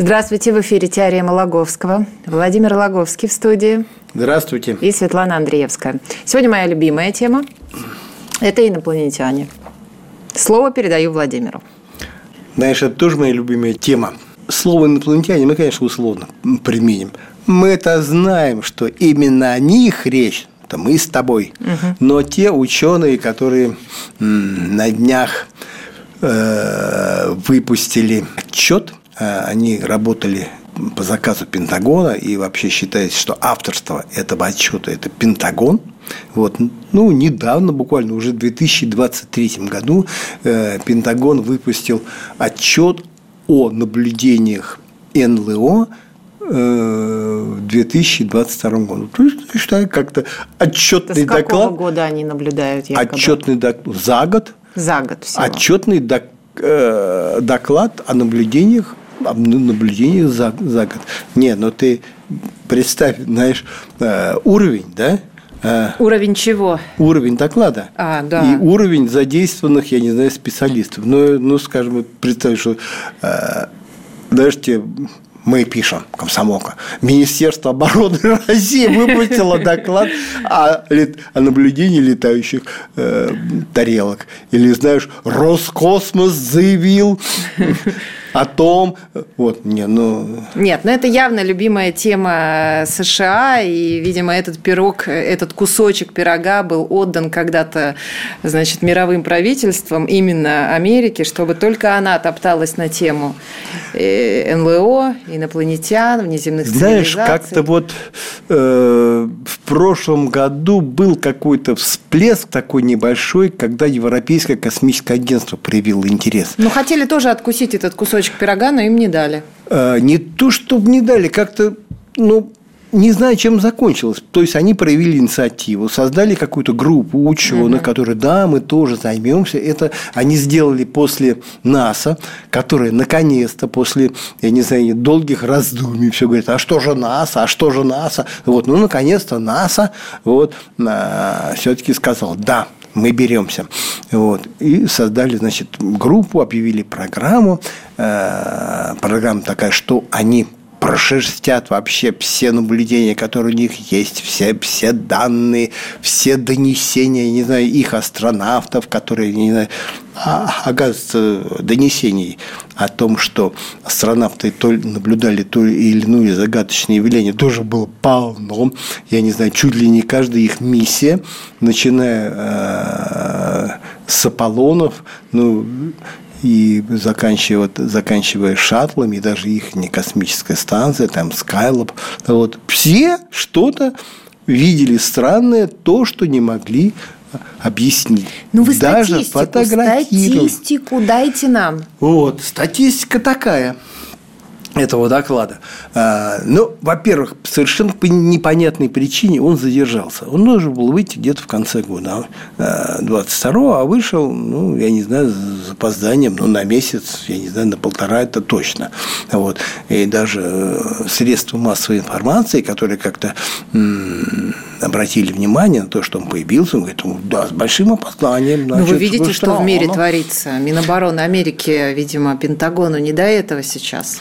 Здравствуйте, в эфире «Теорема Логовского». Владимир Логовский в студии. Здравствуйте. И Светлана Андреевская. Сегодня моя любимая тема – это инопланетяне. Слово передаю Владимиру. Знаешь, это тоже моя любимая тема. Слово «инопланетяне» мы, конечно, условно применим. Мы это знаем, что именно о них речь, это мы с тобой. Угу. Но те ученые, которые на днях э, выпустили отчет они работали по заказу Пентагона, и вообще считается, что авторство этого отчета – это Пентагон. Вот. Ну, недавно, буквально уже в 2023 году, э, Пентагон выпустил отчет о наблюдениях НЛО э, в 2022 году. То есть, считаю, как-то отчетный доклад. С какого доклад. года они наблюдают? Якобы? Отчетный доклад за год. За год всего. Отчетный доклад э, доклад о наблюдениях наблюдениях за, за год. Не, но ты представь, знаешь, э, уровень, да? Э, уровень чего? Уровень доклада. А, да. И уровень задействованных, я не знаю, специалистов. Ну, ну скажем, представь, что э, даже тебе мы пишем, комсомолка, Министерство обороны России выпустило доклад о, о наблюдении летающих э, тарелок. Или, знаешь, Роскосмос заявил о том, вот, не, ну... Нет, ну это явно любимая тема США, и, видимо, этот пирог, этот кусочек пирога был отдан когда-то, значит, мировым правительством именно Америки, чтобы только она топталась на тему э, НЛО, инопланетян, внеземных Знаешь, как-то вот э, в прошлом году был какой-то всплеск такой небольшой, когда Европейское космическое агентство проявило интерес. Ну, хотели тоже откусить этот кусочек кусочек пирога, но им не дали. А, не то, чтобы не дали, как-то, ну, не знаю, чем закончилось. То есть они проявили инициативу, создали какую-то группу ученых, угу. которые, да, мы тоже займемся. Это они сделали после НАСА, которая наконец-то после, я не знаю, долгих раздумий все говорит, а что же НАСА, а что же НАСА? Вот, ну, наконец-то НАСА вот, а, все-таки сказал, да, мы беремся. Вот. И создали, значит, группу, объявили программу. Э, программа такая, что они прошерстят вообще все наблюдения, которые у них есть, все, все данные, все донесения, не знаю, их астронавтов, которые, не знаю, а, оказывается, донесений о том, что астронавты то наблюдали то или иное загадочное явление, тоже было полно. Я не знаю, чуть ли не каждая их миссия, начиная э, с Аполлонов, ну, и заканчивая, заканчивая шаттлами, и даже их не космическая станция, там Skylab, вот, все что-то видели странное, то, что не могли объяснить. Ну, вы Даже статистику, статистику дайте нам. Вот, статистика такая – этого доклада. А, ну, во-первых, совершенно по непонятной причине он задержался. Он должен был выйти где-то в конце года 22-го, а, а вышел, ну, я не знаю, с опозданием, ну, на месяц, я не знаю, на полтора это точно. Вот. И даже э, средства массовой информации, которые как-то обратили внимание на то, что он появился, он говорит, да, с большим опозданием. Значит, ну, вы видите, что в мире творится. Минобороны Америки, видимо, Пентагону не до этого сейчас.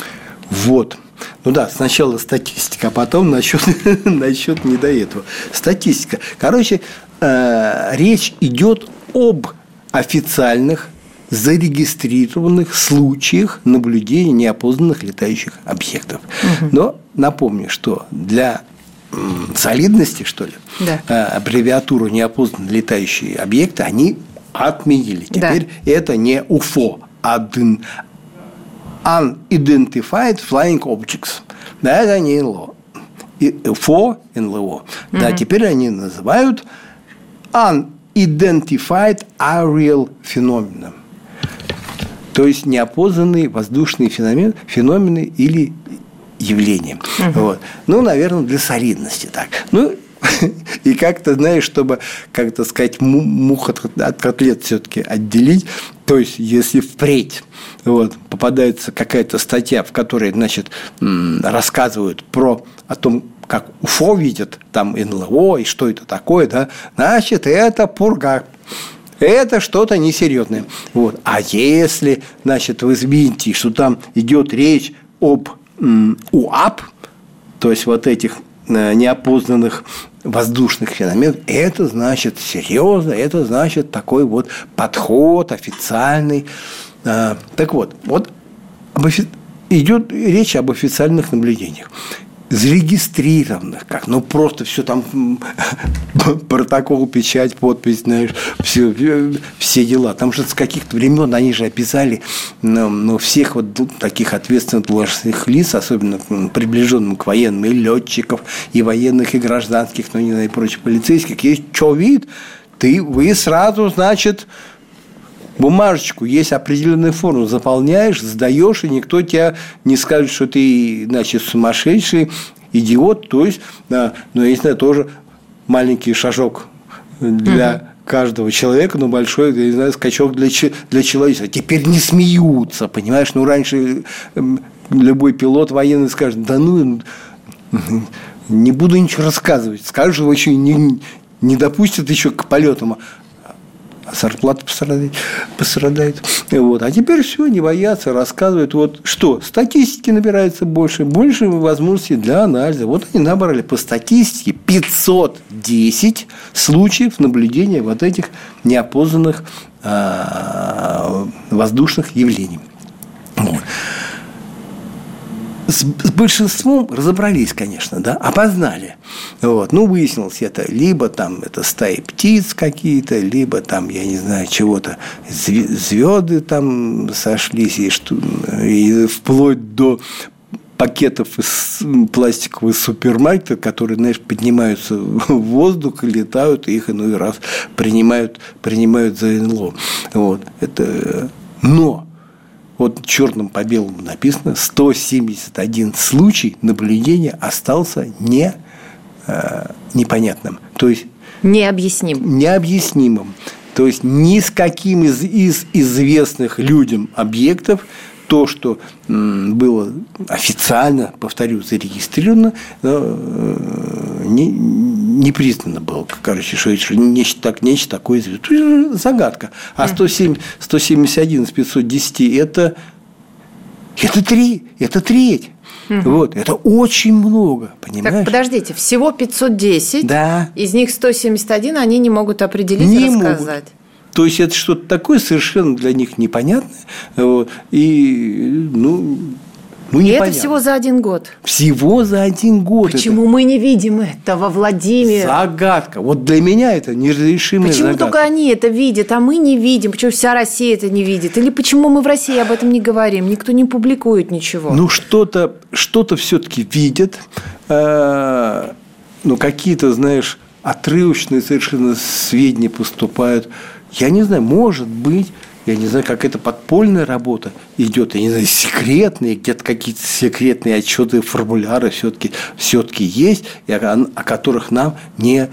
Вот. Ну да, сначала статистика, а потом насчет, насчет не до этого. Статистика. Короче, э, речь идет об официальных зарегистрированных случаях наблюдения неопознанных летающих объектов. Угу. Но напомню, что для солидности, что ли, да. э, аббревиатуру неопознанные летающие объекты они отменили. Теперь да. это не УФО, а Unidentified Flying Objects. Да, это не НЛО. ФО, НЛО. Mm-hmm. Да, теперь они называют Unidentified Aerial Phenomenon. То есть неопознанные воздушные феномены, феномены или явлением. Угу. Вот. Ну, наверное, для солидности так. Ну, и как-то, знаешь, чтобы, как-то сказать, мух от, от котлет все-таки отделить, то есть, если впредь вот, попадается какая-то статья, в которой, значит, рассказывают про о том, как УФО видят, там НЛО, и что это такое, да, значит, это пурга. Это что-то несерьезное. Вот. А если, значит, вы измените, что там идет речь об УАП, то есть вот этих неопознанных воздушных феноменов, это значит серьезно, это значит такой вот подход официальный. А, так вот, вот идет речь об официальных наблюдениях зарегистрированных, как, ну просто все там протокол, печать, подпись, знаешь, все, все дела. Там же с каких-то времен они же описали ну, ну, всех вот таких ответственных должностных лиц, особенно приближенным к военным, и летчиков, и военных, и гражданских, ну не знаю, и прочих полицейских. Есть что вид, ты, вы сразу, значит, бумажечку, есть определенная форма, заполняешь, сдаешь, и никто тебя не скажет, что ты, значит, сумасшедший, идиот. То есть, да, но знаю, тоже маленький шажок для угу. каждого человека, но большой, я не знаю, скачок для, для человечества. Теперь не смеются, понимаешь? Ну, раньше эм, любой пилот военный скажет, да ну, не буду ничего рассказывать. Скажешь, его еще не, не допустят еще к полетам зарплата пострадает. пострадает. Вот. А теперь все, не боятся, рассказывают. Вот что, статистики набирается больше, больше возможностей для анализа. Вот они набрали по статистике 510 случаев наблюдения вот этих неопознанных а, воздушных явлений. Вот с, с большинством разобрались, конечно, да, опознали. Вот. Ну, выяснилось это либо там это стаи птиц какие-то, либо там, я не знаю, чего-то, звезды там сошлись, и, что, и вплоть до пакетов из пластикового супермаркета, которые, знаешь, поднимаются в воздух и летают, и их иной раз принимают, принимают за НЛО. Вот. Это... Но вот черным по белому написано, 171 случай наблюдения остался не, э, непонятным. То есть необъясним. Необъяснимым. То есть ни с каким из, из известных людям объектов то, что было официально, повторю, зарегистрировано, э, не, не признано было, короче, что это нечто, так, нечто такое загадка. А 107, 171 из 510 это, это три, это треть. Угу. Вот, это очень много, понимаешь? Так, подождите, всего 510, да. из них 171 они не могут определить не и рассказать. Могут. То есть это что-то такое совершенно для них непонятное. Вот, и, ну, ну, и это всего за один год. Всего за один год. Почему это... мы не видим этого, Владимир? Загадка. Вот для меня это неразрешимая почему загадка. Почему только они это видят, а мы не видим? Почему вся Россия это не видит? Или почему мы в России об этом не говорим? Никто не публикует ничего. Ну, что-то что все-таки видят. Э, ну, какие-то, знаешь, отрывочные совершенно сведения поступают – я не знаю, может быть, я не знаю, как это подпольная работа идет, я не знаю, секретные, где-то какие-то секретные отчеты, формуляры все-таки все есть, о, о которых нам не,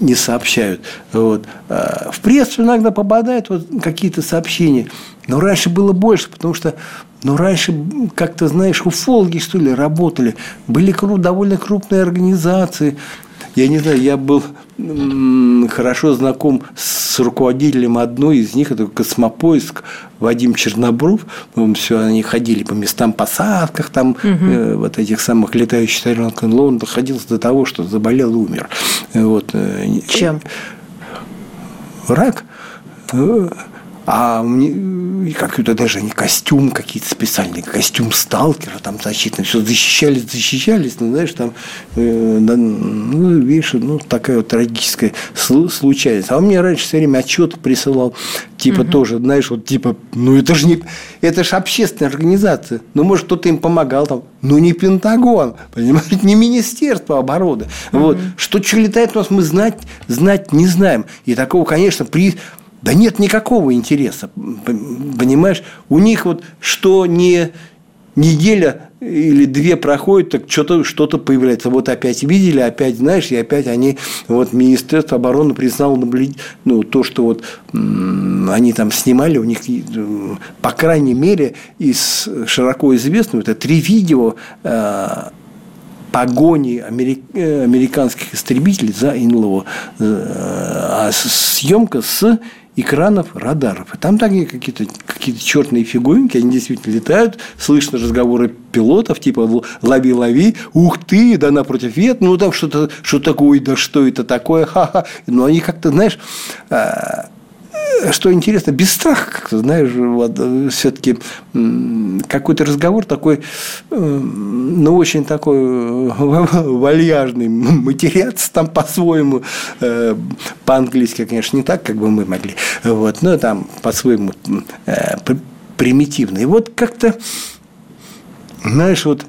не сообщают. Вот. А, в прессу иногда попадают вот какие-то сообщения, но раньше было больше, потому что ну, раньше, как-то, знаешь, уфологи, что ли, работали. Были довольно крупные организации, я не знаю, я был хорошо знаком с руководителем одной из них, это космопоиск Вадим Чернобров. Все, они ходили по местам посадках, там угу. э, вот этих самых летающих тарелок. Он доходился до того, что заболел и умер. Вот. Э, Чем? Рак. Э, а мне какой-то даже не костюм какие-то специальные, костюм сталкера, там защитный, все защищались, защищались, ну, знаешь, там, э, ну, видишь, ну, такая вот трагическая случайность. А он мне раньше все время отчет присылал, типа угу. тоже, знаешь, вот типа, ну, это же не, это же общественная организация, ну, может, кто-то им помогал там, ну, не Пентагон, понимаете, не Министерство обороны. Угу. Вот, что что летает у нас, мы знать, знать не знаем. И такого, конечно, при да нет никакого интереса, понимаешь? У них вот что не неделя или две проходят, так что-то что появляется. Вот опять видели, опять, знаешь, и опять они, вот Министерство обороны признало ну, то, что вот они там снимали, у них, по крайней мере, из широко известного, это три видео э, погони э, американских истребителей за НЛО. Э, а съемка с экранов радаров. И там такие какие-то какие черные фигуринки, они действительно летают, слышно разговоры пилотов, типа лови, лови, ух ты, да напротив вет, ну там что-то, что такое, да что это такое, ха-ха. Но они как-то, знаешь, а, что интересно, без страха, как-то, знаешь, вот, э, все-таки какой-то разговор такой, э, ну, очень такой э, вальяжный, матеряться там по-своему, по-английски, конечно, не так, как бы мы могли, вот, но там по-своему примитивно. И вот как-то, знаешь, вот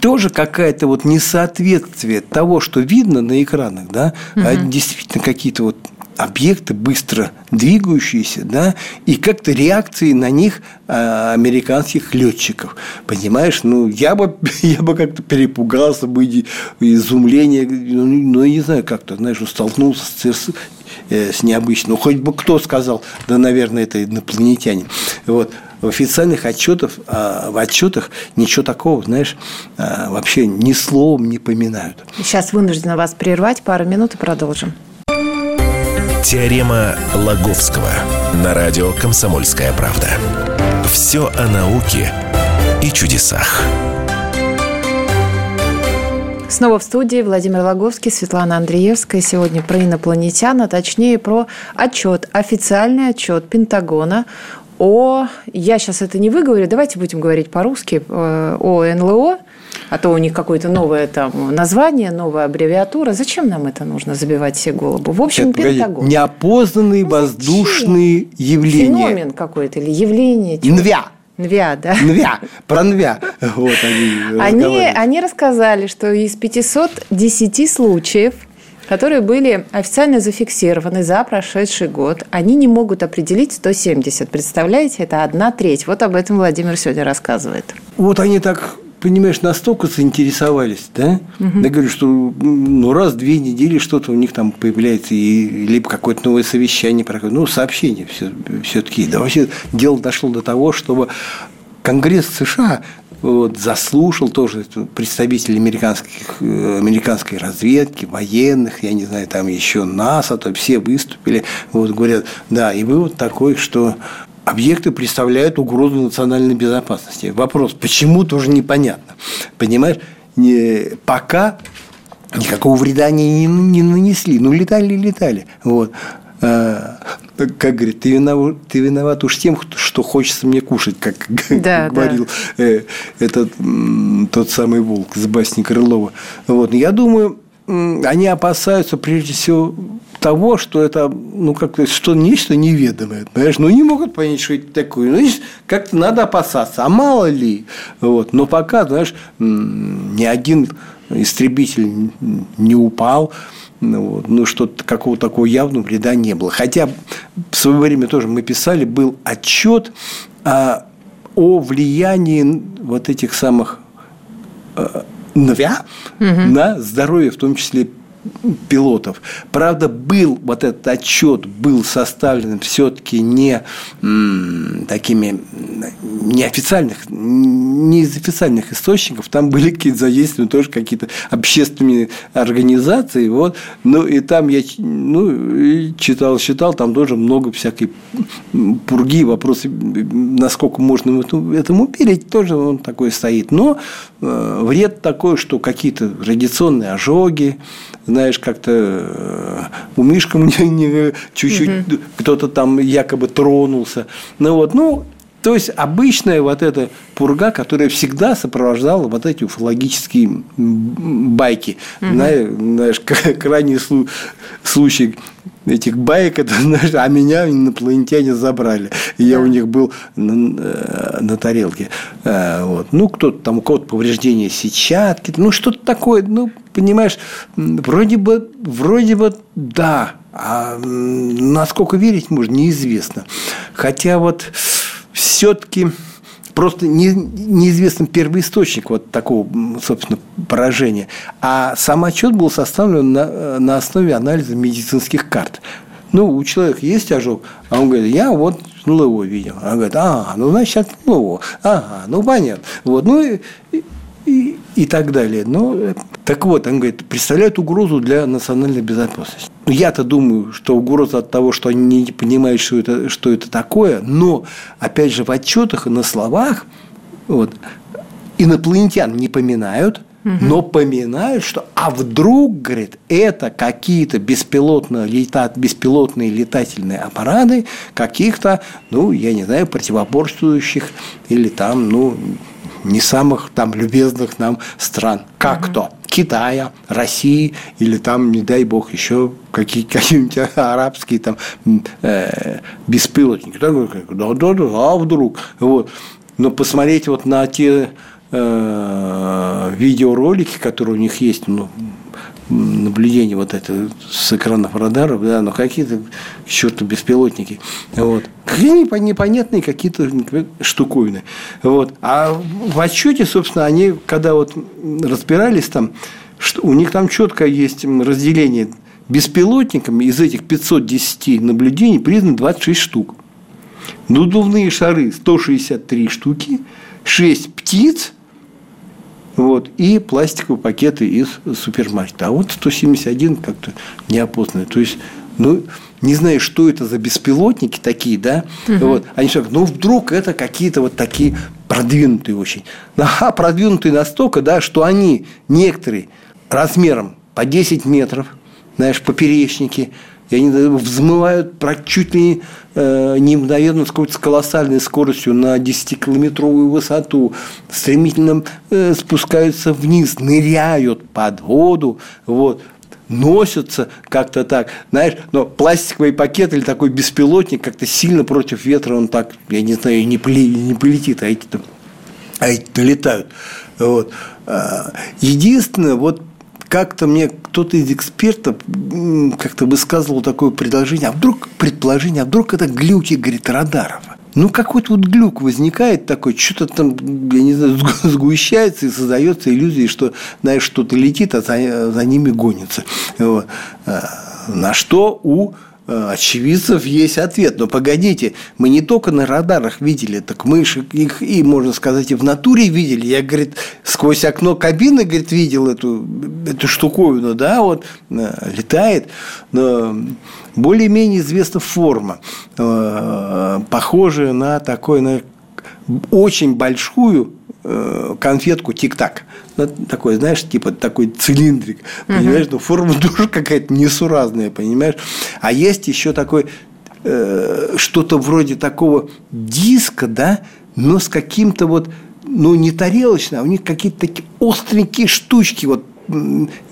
тоже какая-то вот несоответствие того, что видно на экранах, да, угу. а действительно какие-то вот объекты быстро двигающиеся, да, и как-то реакции на них а, американских летчиков. Понимаешь, ну, я бы, я бы как-то перепугался бы, изумление, ну, ну, не знаю, как-то, знаешь, столкнулся с, э, с необычным. Ну, хоть бы кто сказал, да, наверное, это инопланетяне. Вот. В официальных отчетах, в отчетах ничего такого, знаешь, а, вообще ни словом не поминают. Сейчас вынуждена вас прервать, пару минут и продолжим. Теорема Лаговского на радио «Комсомольская правда». Все о науке и чудесах. Снова в студии Владимир Логовский, Светлана Андреевская. Сегодня про инопланетян, а точнее про отчет, официальный отчет Пентагона о, я сейчас это не выговорю, давайте будем говорить по-русски, э, о НЛО, а то у них какое-то новое там название, новая аббревиатура. Зачем нам это нужно забивать все голову? В общем, Нет, Пентагон. Неопознанные ну, воздушные явления. Феномен какой-то или явление. Нвя. Нвя, да. Нвя, про Нвя. Вот они, они, они рассказали, что из 510 случаев, которые были официально зафиксированы за прошедший год, они не могут определить 170. Представляете, это одна треть. Вот об этом Владимир сегодня рассказывает. Вот они так понимаешь, настолько заинтересовались, да? Угу. Я говорю, что ну, раз в две недели что-то у них там появляется, и либо какое-то новое совещание проходит, ну, сообщение все, все-таки. Да вообще дело дошло до того, чтобы Конгресс США вот, заслушал тоже представителей американских, американской разведки, военных, я не знаю, там еще НАСА, то все выступили, вот, говорят, да, и вывод такой, что объекты представляют угрозу национальной безопасности. Вопрос, почему, тоже непонятно. Понимаешь, не, пока никакого вреда они не, не нанесли. Ну, летали, летали. Вот. А, как говорит, ты виноват, ты виноват уж тем, что хочется мне кушать, как да, говорил да. Э, этот тот самый волк с басни Крылова. Вот. Я думаю, они опасаются прежде всего того, что это, ну, как что нечто неведомое, понимаешь? Ну, не могут понять, что это такое. Ну, как-то надо опасаться. А мало ли? Вот. Но пока, знаешь, ни один истребитель не упал, ну, вот, ну что-то какого-то такого явного вреда не было. Хотя в свое время тоже мы писали, был отчет о, о влиянии вот этих самых э, НВЯ угу. на здоровье, в том числе пилотов. Правда, был вот этот отчет был составлен все-таки не такими неофициальных, не из официальных источников, там были какие-то задействованы тоже какие-то общественные организации, вот, ну и там я ну, читал, читал, там тоже много всякой пурги, вопросы, насколько можно этому верить, тоже он такой стоит. Но э, вред такой, что какие-то радиационные ожоги, знаешь, как-то э, у Мишка мне не, чуть-чуть угу. кто-то там якобы тронулся. Ну вот, ну, то есть обычная вот эта пурга, которая всегда сопровождала вот эти уфологические байки. Угу. Знаешь, крайний случай этих баек, это, знаешь, а меня инопланетяне забрали. И я у них был на, э, на тарелке. Э, вот. Ну, кто-то там, у кого-то повреждения сетчатки, ну, что-то такое, ну, понимаешь, вроде бы, вроде бы, да, а насколько верить можно, неизвестно. Хотя вот все-таки просто не, неизвестен первоисточник вот такого, собственно, поражения. А сам отчет был составлен на, на основе анализа медицинских карт. Ну, у человека есть ожог, а он говорит, я вот НЛО видел. Он говорит, а, ну, значит, НЛО. Ага, ну, понятно. Вот, ну, и, и, и так далее. Ну, так вот, он говорит, представляют угрозу для национальной безопасности. Ну, я-то думаю, что угроза от того, что они не понимают, что это, что это такое, но, опять же, в отчетах и на словах вот, инопланетян не поминают – но поминают, что а вдруг, говорит, это какие-то беспилотные, летат, беспилотные летательные аппараты каких-то, ну, я не знаю, противоборствующих или там, ну, не самых там любезных нам стран. Как то? Китая, России или там, не дай бог, еще какие, какие-нибудь арабские там э, беспилотники. Да, да, да, да, а вдруг? Вот. Но посмотреть вот на те Э, видеоролики, которые у них есть, ну, наблюдение вот это с экранов радаров, да, но какие-то к черту беспилотники. Вот. Какие непонятные какие-то штуковины. Вот. А в отчете, собственно, они, когда вот разбирались там, что у них там четко есть разделение беспилотниками из этих 510 наблюдений признано 26 штук. Надувные шары 163 штуки, 6 птиц – вот, и пластиковые пакеты из супермаркета. А вот 171 как-то неопознанный. То есть, ну, не знаю, что это за беспилотники такие, да, угу. вот, они говорят, ну, вдруг это какие-то вот такие продвинутые очень. Ага, продвинутые настолько, да, что они некоторые размером по 10 метров, знаешь, поперечники, и они взмывают чуть ли э, не мгновенно с колоссальной скоростью на 10-километровую высоту, стремительно э, спускаются вниз, ныряют под воду, вот, носятся как-то так, знаешь, но пластиковый пакет или такой беспилотник как-то сильно против ветра, он так, я не знаю, не, не полетит, а эти-то а эти долетают. Вот. А, единственное, вот как-то мне кто-то из экспертов как-то высказывал такое предложение, а вдруг, предположение, а вдруг это глюки, говорит, радаров. Ну, какой-то вот глюк возникает такой, что-то там, я не знаю, сгущается и создается иллюзия, что, знаешь, что-то летит, а за, за ними гонится. Вот. А, на что у Э, очевидцев есть ответ. Но погодите, мы не только на радарах видели, так мы их и, можно сказать, и в натуре видели. Я, говорит, сквозь окно кабины, говорит, видел эту, эту штуковину, да, вот, э, летает. Но более-менее известна форма, э, похожая на такой, на очень большую Э, конфетку тик-так. Ну, такой, знаешь, типа такой цилиндрик. Понимаешь, но форма тоже какая-то несуразная, понимаешь? А есть еще такой э, что-то вроде такого диска, да, но с каким-то вот, ну, не тарелочно, а у них какие-то такие остренькие штучки, вот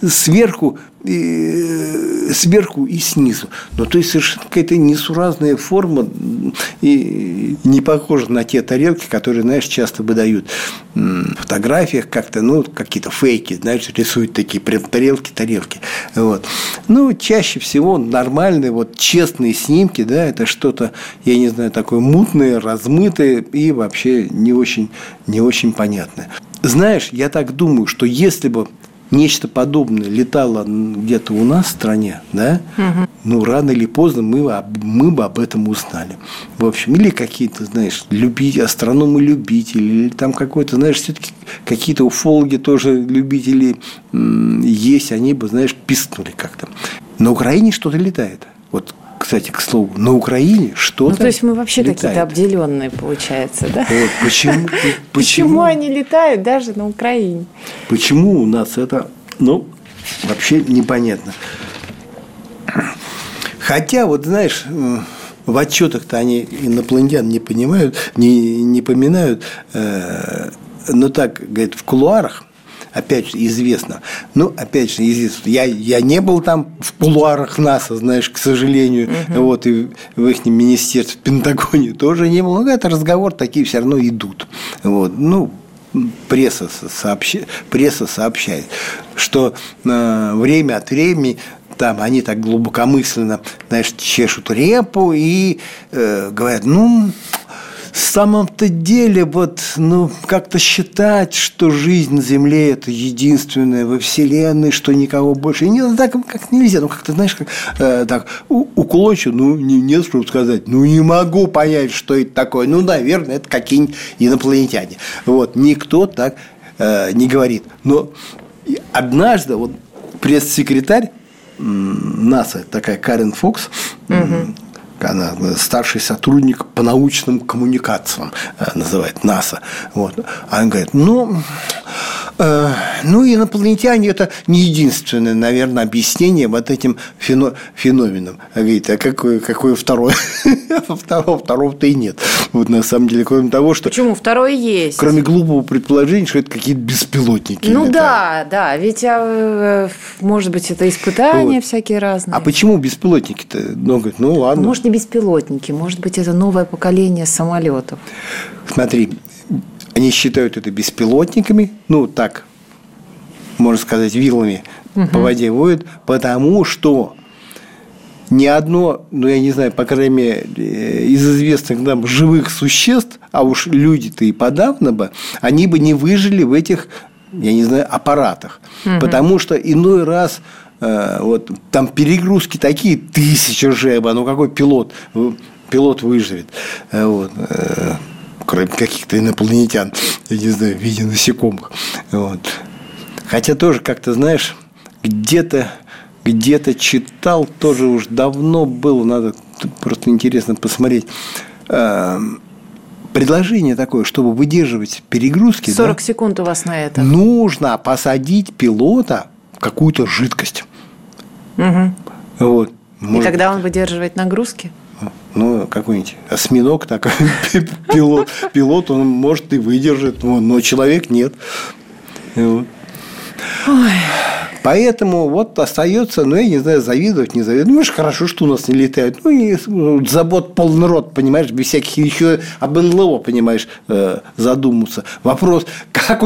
сверху и, сверху и снизу. Но то есть совершенно какая-то несуразная форма и не похожа на те тарелки, которые, знаешь, часто выдают в фотографиях как-то, ну, какие-то фейки, знаешь, рисуют такие прям тарелки, тарелки. Вот. Ну, чаще всего нормальные, вот честные снимки, да, это что-то, я не знаю, такое мутное, размытое и вообще не очень, не очень понятное. Знаешь, я так думаю, что если бы нечто подобное летало где-то у нас в стране, да, угу. ну, рано или поздно мы, мы бы об этом узнали. В общем, или какие-то, знаешь, любить, астрономы-любители, или там какой-то, знаешь, все-таки какие-то уфологи тоже любители есть, они бы, знаешь, пискнули как-то. На Украине что-то летает. Вот кстати, к слову, на Украине что-то Ну, то есть мы вообще какие-то обделенные, получается, да? Вот, почему, почему, почему они летают даже на Украине? Почему у нас это, ну, вообще непонятно. Хотя, вот знаешь, в отчетах-то они инопланетян не понимают, не, не поминают, э, но так, говорит, в кулуарах – опять же, известно. Ну, опять же, известно. Я, я не был там в кулуарах НАСА, знаешь, к сожалению, угу. вот, и в их министерстве, в Пентагоне тоже не был. Но это разговор такие все равно идут. Вот, ну, пресса, сообщ... пресса сообщает, что э, время от времени там они так глубокомысленно, знаешь, чешут репу и э, говорят, ну, самом-то деле вот, ну, как-то считать, что жизнь на Земле – это единственное во Вселенной, что никого больше нет, так как нельзя. Ну, как-то, знаешь, как, э, так, уклончиво, ну, не, нет, чтобы сказать, ну, не могу понять, что это такое. Ну, наверное, это какие-нибудь инопланетяне. Вот, никто так э, не говорит. Но однажды вот пресс-секретарь НАСА, такая Карен Фокс, угу она старший сотрудник по научным коммуникациям э, называет НАСА. Вот. Она говорит, ну, э, ну, инопланетяне – это не единственное, наверное, объяснение вот этим феноменам. Она говорит, а какое, какое второе? второго, второго-то и нет. Вот на самом деле, кроме того, что… Почему? Второе есть. Кроме глупого предположения, что это какие-то беспилотники. Ну да, да. Ведь, а, может быть, это испытания вот. всякие разные. А почему беспилотники-то? Ну, говорит, ну ладно. Может, не беспилотники, может быть, это новое поколение самолетов. Смотри, они считают это беспилотниками, ну так, можно сказать, вилами угу. по воде воют, потому что ни одно, ну я не знаю, по крайней мере, э, из известных нам живых существ, а уж люди-то и подавно бы, они бы не выжили в этих, я не знаю, аппаратах. Угу. Потому что иной раз Э, вот там перегрузки такие тысячи жеба, ну какой пилот, пилот выживет, э, вот, э, кроме каких-то инопланетян, я не знаю, в виде насекомых. Вот. Хотя тоже как-то, знаешь, где-то где-то читал, тоже уж давно было, надо просто интересно посмотреть. Предложение такое, чтобы выдерживать перегрузки. 40 да, секунд у вас на это. Нужно посадить пилота в какую-то жидкость. Угу. Вот. Может... И тогда он выдерживает нагрузки? Ну, какой-нибудь осьминог, так, пилот, пилот, он может и выдержит, но человек нет. Ой. Поэтому вот остается, ну, я не знаю, завидовать, не завидовать. Ну, хорошо, что у нас не летают. Ну, и забот полный рот, понимаешь, без всяких еще об НЛО, понимаешь, э, задуматься. Вопрос, как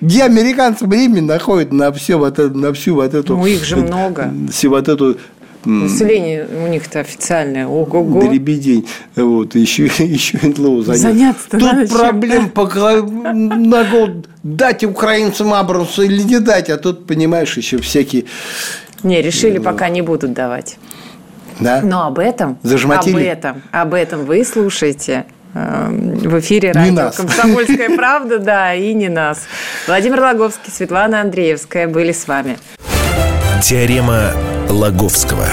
где американцы времени находят на, все вот это, на всю вот эту... Ну, их же много. Всю вот эту Население у них-то официальное. Ого-го. Дребедень. Вот, еще, еще НЛО заняться. Заняться-то Тут надо проблем чем пока на год дать украинцам Абрамсу или не дать, а тут, понимаешь, еще всякие... Не, решили, ну, пока не будут давать. Да? Но об этом, Зажмотили? об этом, об этом вы слушаете эм, в эфире радио нас. «Комсомольская правда», да, и не нас. Владимир Логовский, Светлана Андреевская были с вами. Теорема Лаговского.